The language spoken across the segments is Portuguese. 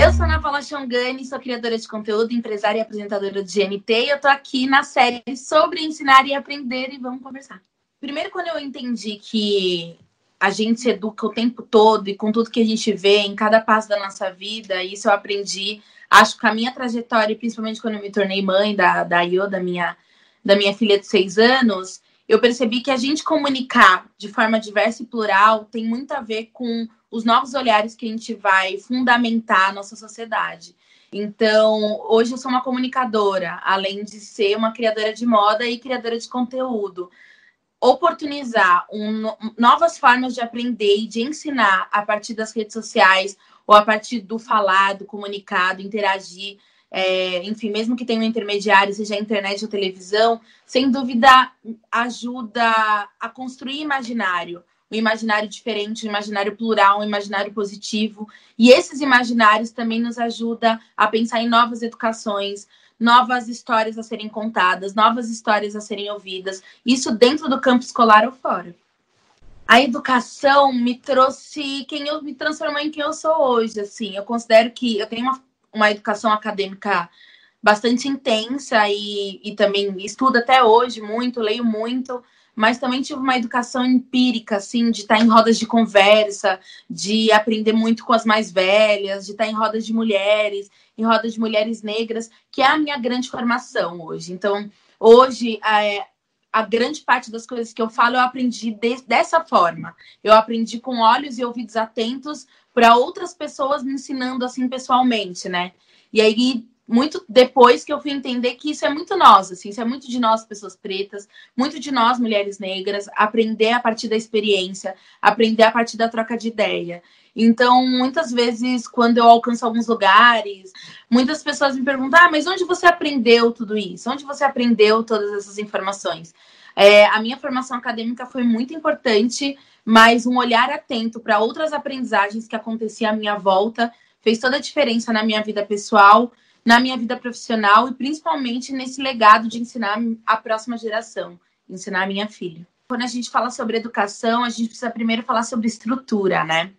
Eu sou Ana Paula sou criadora de conteúdo, empresária e apresentadora do GNT e eu tô aqui na série sobre ensinar e aprender e vamos conversar. Primeiro, quando eu entendi que a gente se educa o tempo todo e com tudo que a gente vê em cada passo da nossa vida, isso eu aprendi, acho que a minha trajetória, principalmente quando eu me tornei mãe da, da Io, da minha, da minha filha de seis anos, eu percebi que a gente comunicar de forma diversa e plural tem muito a ver com os novos olhares que a gente vai fundamentar a nossa sociedade. Então, hoje eu sou uma comunicadora, além de ser uma criadora de moda e criadora de conteúdo. Oportunizar um, novas formas de aprender e de ensinar a partir das redes sociais ou a partir do falado, comunicado, interagir é, enfim, mesmo que tenha um intermediário, seja internet ou televisão, sem dúvida ajuda a construir imaginário, um imaginário diferente, um imaginário plural, um imaginário positivo. E esses imaginários também nos ajudam a pensar em novas educações, novas histórias a serem contadas, novas histórias a serem ouvidas, isso dentro do campo escolar ou fora. A educação me trouxe quem eu me transformou em quem eu sou hoje, assim. Eu considero que eu tenho uma uma educação acadêmica bastante intensa e, e também estudo até hoje muito, leio muito, mas também tive uma educação empírica, assim, de estar em rodas de conversa, de aprender muito com as mais velhas, de estar em rodas de mulheres, em rodas de mulheres negras, que é a minha grande formação hoje. Então, hoje, é, a grande parte das coisas que eu falo eu aprendi de, dessa forma. Eu aprendi com olhos e ouvidos atentos para outras pessoas me ensinando assim pessoalmente, né? E aí muito depois que eu fui entender que isso é muito nós, assim, isso é muito de nós pessoas pretas, muito de nós mulheres negras, aprender a partir da experiência, aprender a partir da troca de ideia. Então, muitas vezes, quando eu alcanço alguns lugares, muitas pessoas me perguntam: ah, mas onde você aprendeu tudo isso? Onde você aprendeu todas essas informações? É, a minha formação acadêmica foi muito importante, mas um olhar atento para outras aprendizagens que aconteciam à minha volta fez toda a diferença na minha vida pessoal, na minha vida profissional e principalmente nesse legado de ensinar a próxima geração, ensinar a minha filha. Quando a gente fala sobre educação, a gente precisa primeiro falar sobre estrutura, né?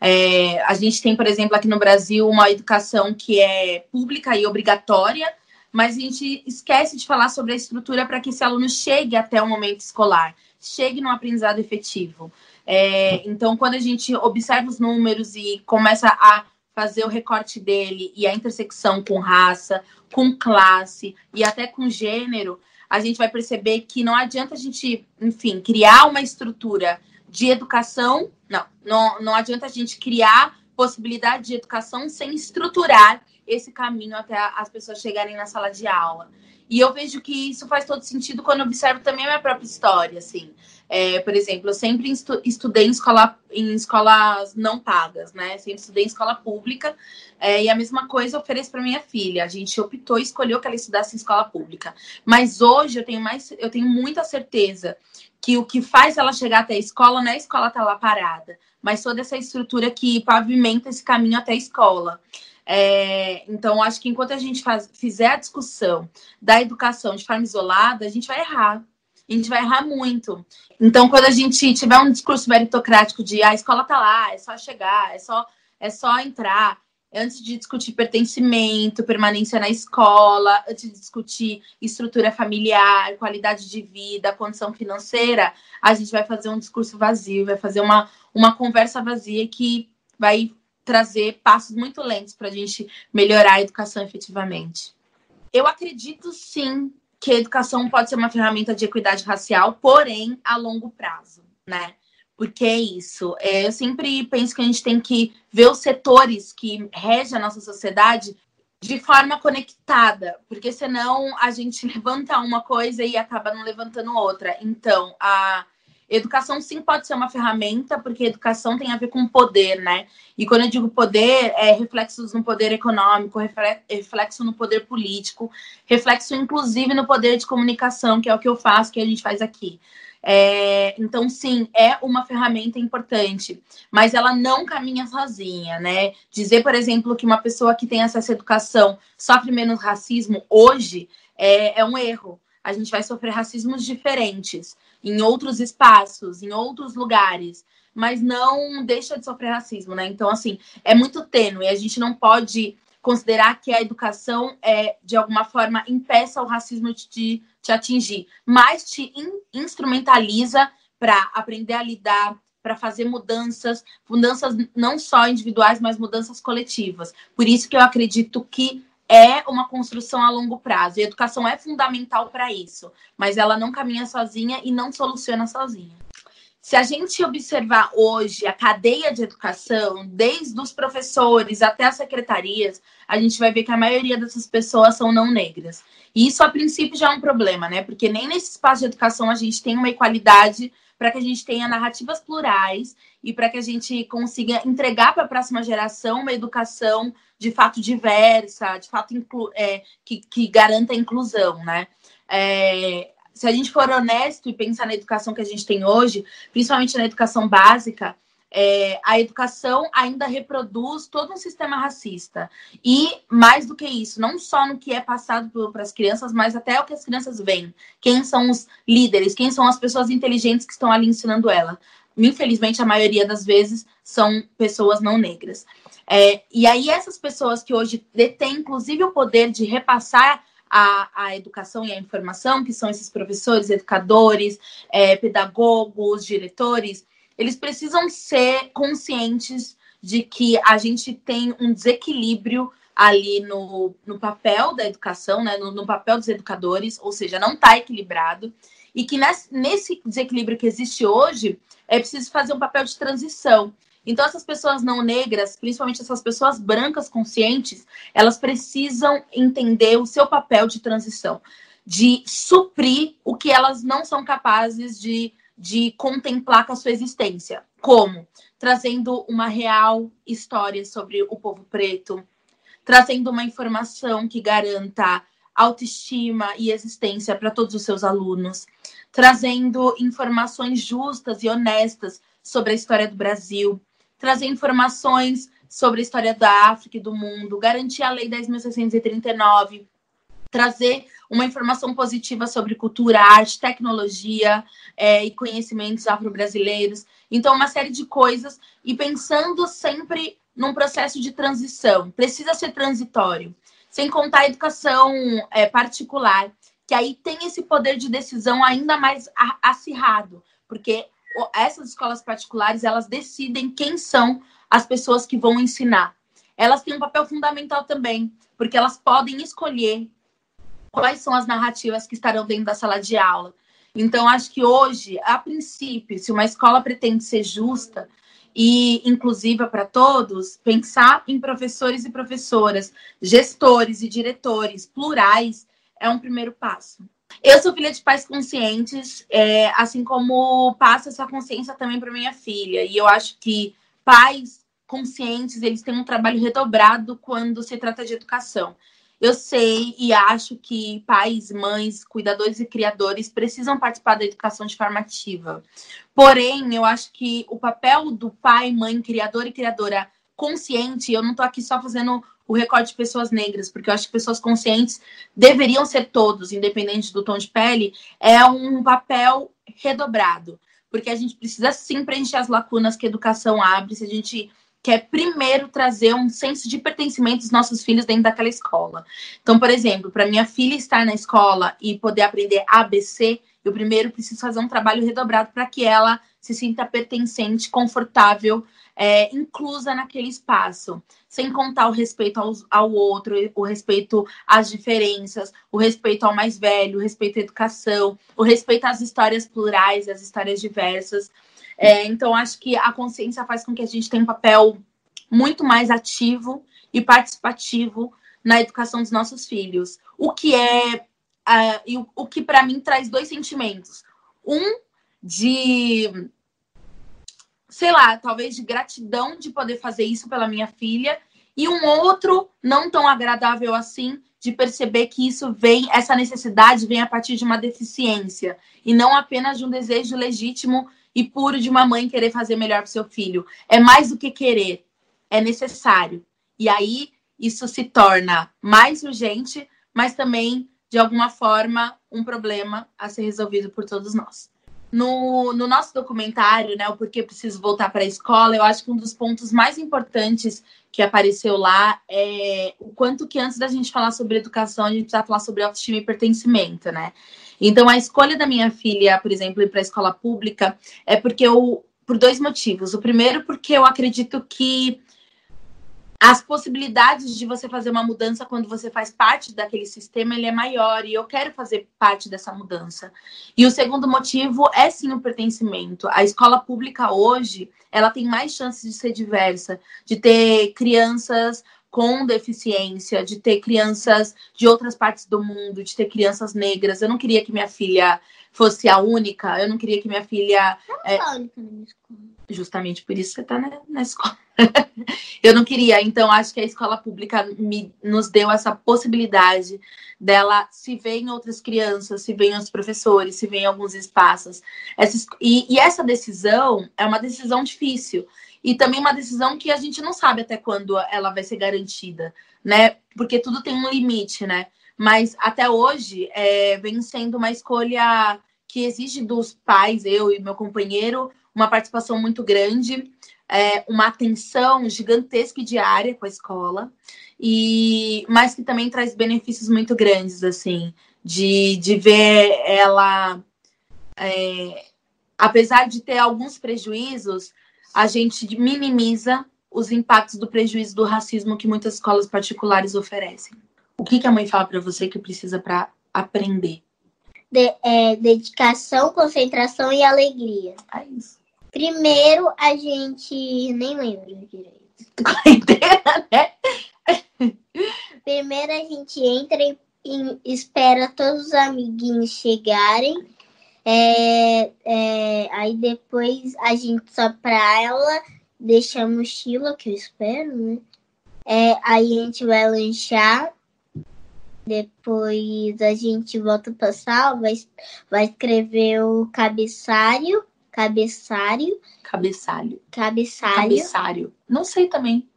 É, a gente tem, por exemplo, aqui no Brasil, uma educação que é pública e obrigatória, mas a gente esquece de falar sobre a estrutura para que esse aluno chegue até o momento escolar, chegue no aprendizado efetivo. É, então, quando a gente observa os números e começa a fazer o recorte dele e a intersecção com raça, com classe e até com gênero, a gente vai perceber que não adianta a gente, enfim, criar uma estrutura de educação, não, não, não adianta a gente criar possibilidade de educação sem estruturar esse caminho até as pessoas chegarem na sala de aula. E eu vejo que isso faz todo sentido quando observo também a minha própria história, assim. É, por exemplo, eu sempre estu estudei em, escola, em escolas não pagas, né? Sempre estudei em escola pública. É, e a mesma coisa eu ofereço para minha filha. A gente optou e escolheu que ela estudasse em escola pública. Mas hoje eu tenho mais, eu tenho muita certeza que o que faz ela chegar até a escola não é a escola estar tá lá parada, mas toda essa estrutura que pavimenta esse caminho até a escola. É, então, acho que enquanto a gente faz, fizer a discussão da educação de forma isolada, a gente vai errar. A gente vai errar muito. Então, quando a gente tiver um discurso meritocrático de ah, a escola tá lá, é só chegar, é só, é só entrar, antes de discutir pertencimento, permanência na escola, antes de discutir estrutura familiar, qualidade de vida, condição financeira, a gente vai fazer um discurso vazio, vai fazer uma, uma conversa vazia que vai trazer passos muito lentos para a gente melhorar a educação efetivamente. Eu acredito sim que a educação pode ser uma ferramenta de equidade racial, porém a longo prazo, né? Porque é isso. É, eu sempre penso que a gente tem que ver os setores que regem a nossa sociedade de forma conectada, porque senão a gente levanta uma coisa e acaba não levantando outra. Então, a Educação sim pode ser uma ferramenta, porque educação tem a ver com poder, né? E quando eu digo poder, é reflexos no poder econômico, reflexo no poder político, reflexo inclusive no poder de comunicação, que é o que eu faço, que a gente faz aqui. É, então, sim, é uma ferramenta importante, mas ela não caminha sozinha, né? Dizer, por exemplo, que uma pessoa que tem acesso à educação sofre menos racismo hoje é, é um erro. A gente vai sofrer racismos diferentes em outros espaços, em outros lugares, mas não deixa de sofrer racismo, né? Então, assim, é muito tênue. A gente não pode considerar que a educação é de alguma forma impeça o racismo de te, te atingir, mas te in, instrumentaliza para aprender a lidar, para fazer mudanças, mudanças não só individuais, mas mudanças coletivas. Por isso que eu acredito que é uma construção a longo prazo. E a educação é fundamental para isso, mas ela não caminha sozinha e não soluciona sozinha. Se a gente observar hoje a cadeia de educação, desde os professores até as secretarias, a gente vai ver que a maioria dessas pessoas são não negras. E isso, a princípio, já é um problema, né? Porque nem nesse espaço de educação a gente tem uma equalidade para que a gente tenha narrativas plurais e para que a gente consiga entregar para a próxima geração uma educação de fato diversa, de fato é, que, que garanta a inclusão, né? É, se a gente for honesto e pensar na educação que a gente tem hoje, principalmente na educação básica, é, a educação ainda reproduz todo um sistema racista. E, mais do que isso, não só no que é passado para as crianças, mas até o que as crianças veem. Quem são os líderes, quem são as pessoas inteligentes que estão ali ensinando ela. Infelizmente, a maioria das vezes são pessoas não negras. É, e aí, essas pessoas que hoje detêm, inclusive, o poder de repassar a, a educação e a informação, que são esses professores, educadores, é, pedagogos, diretores, eles precisam ser conscientes de que a gente tem um desequilíbrio ali no, no papel da educação, né, no, no papel dos educadores, ou seja, não está equilibrado, e que nesse, nesse desequilíbrio que existe hoje, é preciso fazer um papel de transição. Então, essas pessoas não negras, principalmente essas pessoas brancas conscientes, elas precisam entender o seu papel de transição, de suprir o que elas não são capazes de, de contemplar com a sua existência. Como? Trazendo uma real história sobre o povo preto, trazendo uma informação que garanta autoestima e existência para todos os seus alunos, trazendo informações justas e honestas sobre a história do Brasil, trazer informações sobre a história da África e do mundo, garantir a Lei 10.639, trazer uma informação positiva sobre cultura, arte, tecnologia é, e conhecimentos afro-brasileiros. Então, uma série de coisas e pensando sempre num processo de transição. Precisa ser transitório. Sem contar a educação é, particular, que aí tem esse poder de decisão ainda mais acirrado, porque essas escolas particulares, elas decidem quem são as pessoas que vão ensinar. Elas têm um papel fundamental também, porque elas podem escolher quais são as narrativas que estarão dentro da sala de aula. Então, acho que hoje, a princípio, se uma escola pretende ser justa e inclusiva para todos, pensar em professores e professoras, gestores e diretores plurais é um primeiro passo. Eu sou filha de pais conscientes, é, assim como passo essa consciência também para minha filha. E eu acho que pais conscientes, eles têm um trabalho redobrado quando se trata de educação. Eu sei e acho que pais, mães, cuidadores e criadores precisam participar da educação de forma ativa. Porém, eu acho que o papel do pai, mãe, criador e criadora consciente, eu não estou aqui só fazendo o recorte de pessoas negras, porque eu acho que pessoas conscientes deveriam ser todos, independente do tom de pele, é um papel redobrado, porque a gente precisa sim preencher as lacunas que a educação abre, se a gente quer primeiro trazer um senso de pertencimento dos nossos filhos dentro daquela escola. Então, por exemplo, para minha filha estar na escola e poder aprender ABC, eu primeiro preciso fazer um trabalho redobrado para que ela se sinta pertencente, confortável é, inclusa naquele espaço, sem contar o respeito ao, ao outro, o respeito às diferenças, o respeito ao mais velho, o respeito à educação, o respeito às histórias plurais, às histórias diversas. É, então, acho que a consciência faz com que a gente tenha um papel muito mais ativo e participativo na educação dos nossos filhos. O que é uh, o, o que para mim traz dois sentimentos. Um de sei lá, talvez de gratidão de poder fazer isso pela minha filha, e um outro não tão agradável assim de perceber que isso vem, essa necessidade vem a partir de uma deficiência e não apenas de um desejo legítimo e puro de uma mãe querer fazer melhor para seu filho. É mais do que querer, é necessário. E aí isso se torna mais urgente, mas também de alguma forma um problema a ser resolvido por todos nós. No, no nosso documentário, né, o Porquê Preciso Voltar para a Escola, eu acho que um dos pontos mais importantes que apareceu lá é o quanto que antes da gente falar sobre educação, a gente precisa falar sobre autoestima e pertencimento, né? Então, a escolha da minha filha, por exemplo, ir para a escola pública, é porque eu, por dois motivos. O primeiro, porque eu acredito que as possibilidades de você fazer uma mudança quando você faz parte daquele sistema ele é maior e eu quero fazer parte dessa mudança. E o segundo motivo é sim o pertencimento. A escola pública hoje, ela tem mais chances de ser diversa, de ter crianças com deficiência, de ter crianças de outras partes do mundo, de ter crianças negras. Eu não queria que minha filha fosse a única, eu não queria que minha filha. Não é a única na minha escola. Justamente por isso você está na, na, escola. Eu não queria, então acho que a escola pública me, nos deu essa possibilidade dela se ver em outras crianças, se ver em outros professores, se ver em alguns espaços. Essa, e, e essa decisão é uma decisão difícil. E também uma decisão que a gente não sabe até quando ela vai ser garantida, né? Porque tudo tem um limite, né? Mas até hoje é, vem sendo uma escolha que exige dos pais, eu e meu companheiro, uma participação muito grande, é, uma atenção gigantesca e diária com a escola, e mas que também traz benefícios muito grandes, assim, de, de ver ela, é, apesar de ter alguns prejuízos, a gente minimiza os impactos do prejuízo do racismo que muitas escolas particulares oferecem. O que, que a mãe fala para você que precisa para aprender? De, é, dedicação, concentração e alegria. É isso. Primeiro, a gente nem lembra direito. Quarentena, né? Primeiro, a gente entra e, e espera todos os amiguinhos chegarem. É, é, aí depois a gente só pra ela, deixa a mochila, que eu espero, né? É, aí a gente vai lanchar. Depois a gente volta pra sala, vai, vai escrever o cabeçalho cabeçário. Cabeçalho. Cabeçalho. Cabeçário. Não sei também.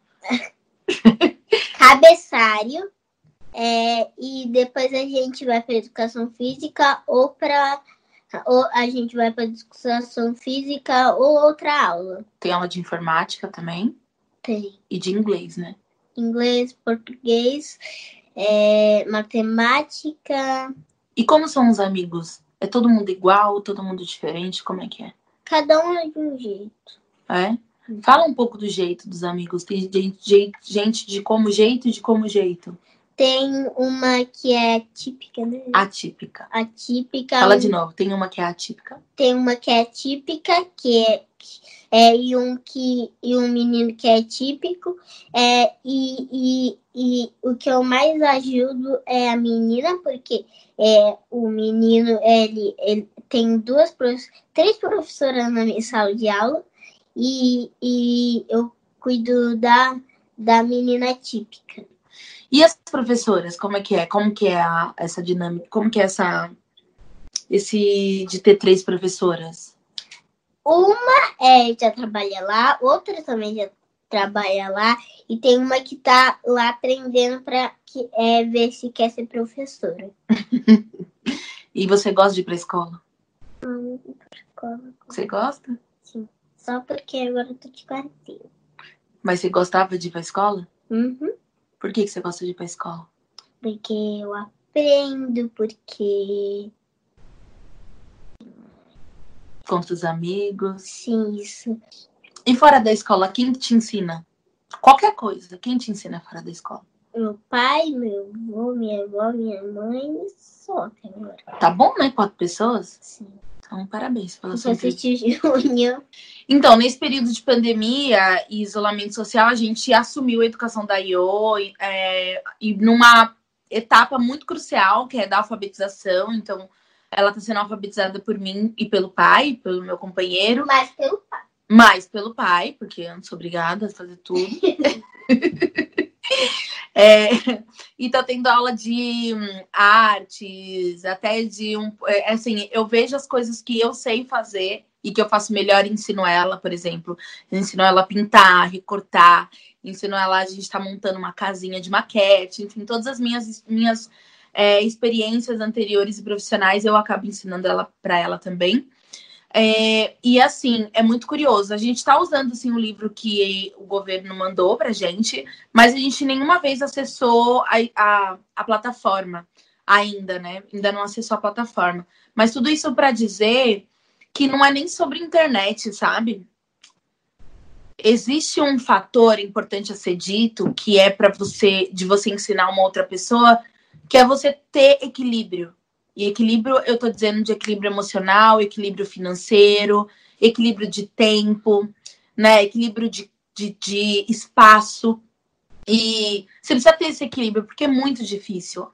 cabeçário. É, e depois a gente vai para educação física ou para ou a gente vai para educação física ou outra aula. Tem aula de informática também? Tem. E de inglês, né? Inglês, português, é, matemática. E como são os amigos? É todo mundo igual, todo mundo diferente? Como é que é? Cada um é de um jeito. É? Fala um pouco do jeito dos amigos. Tem gente, gente de como jeito e de como jeito. Tem uma que é típica, né? Atípica. Atípica. Fala de novo. Tem uma que é atípica. Tem uma que é típica, que é, é e um que e um menino que é típico. É, e, e, e o que eu mais ajudo é a menina, porque é, o menino ele, ele tem duas, três professoras na minha sala de aula e, e eu cuido da, da menina típica. E as professoras, como é que é? Como que é a, essa dinâmica? Como que é essa esse de ter três professoras? Uma é já trabalha lá, outra também já trabalha lá e tem uma que tá lá aprendendo para é, ver se quer ser professora. e você gosta de ir para escola? Escola. Você gosta? Sim. Só porque agora eu tô de quarentena. Mas você gostava de ir pra escola? Uhum. Por que, que você gosta de ir pra escola? Porque eu aprendo, porque. Com os amigos. Sim, isso. E fora da escola, quem te ensina? Qualquer coisa, quem te ensina fora da escola? Meu pai, meu avô, minha avó, minha mãe, só até agora. Tá bom, né? Quatro pessoas? Sim. Então, parabéns pela sua Júnior. Então, nesse período de pandemia e isolamento social, a gente assumiu a educação da IO é, e numa etapa muito crucial, que é da alfabetização. Então, ela está sendo alfabetizada por mim e pelo pai, pelo meu companheiro. Mas pelo pai. Mais pelo pai, porque eu não sou obrigada a fazer tudo. é, e tá tendo aula de hum, artes, até de um. É, assim, eu vejo as coisas que eu sei fazer e que eu faço melhor e ensino ela, por exemplo. Ensino ela a pintar, recortar, ensino ela, a gente está montando uma casinha de maquete, enfim, todas as minhas, minhas é, experiências anteriores e profissionais eu acabo ensinando ela para ela também. É, e assim, é muito curioso. A gente está usando assim, o livro que o governo mandou para gente, mas a gente nenhuma vez acessou a, a, a plataforma ainda, né? Ainda não acessou a plataforma. Mas tudo isso para dizer que não é nem sobre internet, sabe? Existe um fator importante a ser dito que é para você de você ensinar uma outra pessoa, que é você ter equilíbrio. E equilíbrio, eu estou dizendo de equilíbrio emocional, equilíbrio financeiro, equilíbrio de tempo, né? Equilíbrio de, de, de espaço. E você precisa ter esse equilíbrio, porque é muito difícil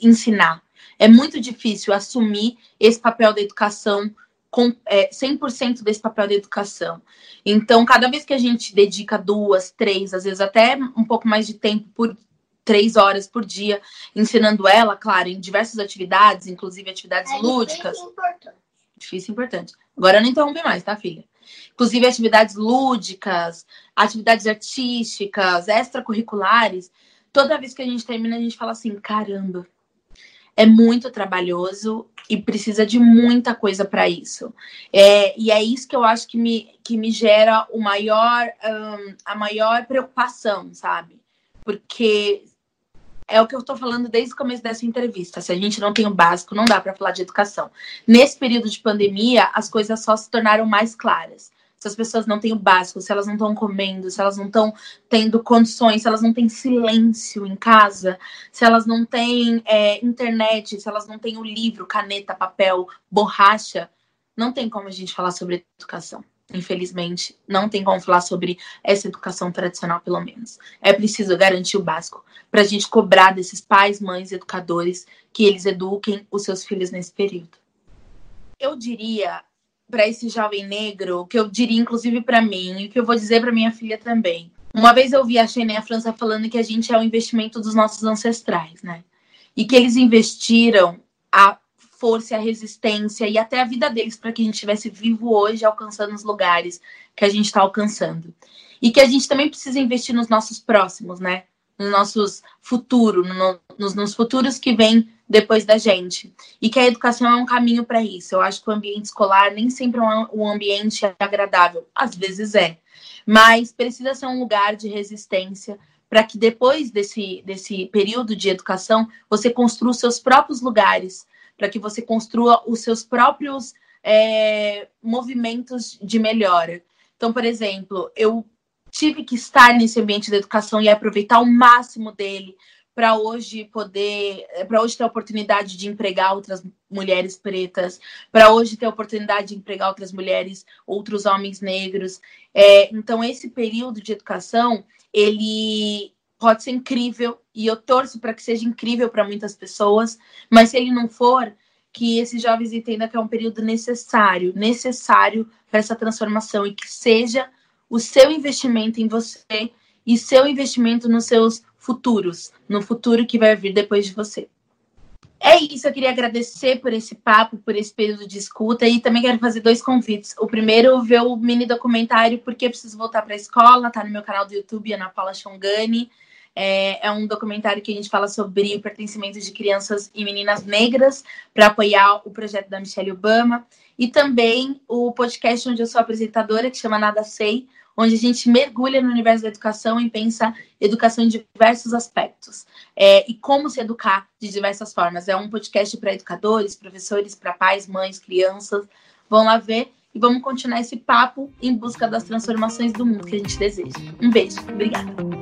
ensinar. É muito difícil assumir esse papel da educação com é, 100% desse papel da educação. Então, cada vez que a gente dedica duas, três, às vezes até um pouco mais de tempo por três horas por dia ensinando ela, claro, em diversas atividades, inclusive atividades é lúdicas. Difícil e importante. Difícil e importante. Agora não interrompe mais, tá, filha? Inclusive atividades lúdicas, atividades artísticas, extracurriculares. Toda vez que a gente termina, a gente fala assim: caramba, é muito trabalhoso e precisa de muita coisa para isso. É, e é isso que eu acho que me, que me gera o maior, um, a maior preocupação, sabe? Porque é o que eu estou falando desde o começo dessa entrevista. Se a gente não tem o básico, não dá para falar de educação. Nesse período de pandemia, as coisas só se tornaram mais claras. Se as pessoas não têm o básico, se elas não estão comendo, se elas não estão tendo condições, se elas não têm silêncio em casa, se elas não têm é, internet, se elas não têm o livro, caneta, papel, borracha, não tem como a gente falar sobre educação infelizmente, não tem como falar sobre essa educação tradicional, pelo menos. É preciso garantir o básico para a gente cobrar desses pais, mães, educadores que eles eduquem os seus filhos nesse período. Eu diria para esse jovem negro, que eu diria inclusive para mim, e que eu vou dizer para minha filha também. Uma vez eu vi a a França falando que a gente é o investimento dos nossos ancestrais, né? E que eles investiram a força a resistência e até a vida deles para que a gente estivesse vivo hoje, alcançando os lugares que a gente está alcançando. E que a gente também precisa investir nos nossos próximos, né? Nos nossos futuros, no, nos, nos futuros que vêm depois da gente. E que a educação é um caminho para isso. Eu acho que o ambiente escolar nem sempre é um, um ambiente agradável. Às vezes é. Mas precisa ser um lugar de resistência para que depois desse, desse período de educação você construa os seus próprios lugares para que você construa os seus próprios é, movimentos de melhora. Então, por exemplo, eu tive que estar nesse ambiente da educação e aproveitar o máximo dele para hoje poder, para hoje ter a oportunidade de empregar outras mulheres pretas, para hoje ter a oportunidade de empregar outras mulheres, outros homens negros. É, então, esse período de educação, ele pode ser incrível e eu torço para que seja incrível para muitas pessoas, mas se ele não for, que esses jovens entendam que é um período necessário, necessário para essa transformação e que seja o seu investimento em você e seu investimento nos seus futuros, no futuro que vai vir depois de você. É isso, eu queria agradecer por esse papo, por esse período de escuta e também quero fazer dois convites. O primeiro, ver o mini documentário Porque Preciso Voltar para a Escola, tá no meu canal do YouTube, Ana Paula Chongani. É, é, um documentário que a gente fala sobre o pertencimento de crianças e meninas negras para apoiar o projeto da Michelle Obama. E também o podcast onde eu sou apresentadora, que chama Nada Sei, onde a gente mergulha no universo da educação e pensa educação em diversos aspectos. É, e como se educar de diversas formas. É um podcast para educadores, professores, para pais, mães, crianças. Vão lá ver e vamos continuar esse papo em busca das transformações do mundo que a gente deseja. Um beijo. Obrigada.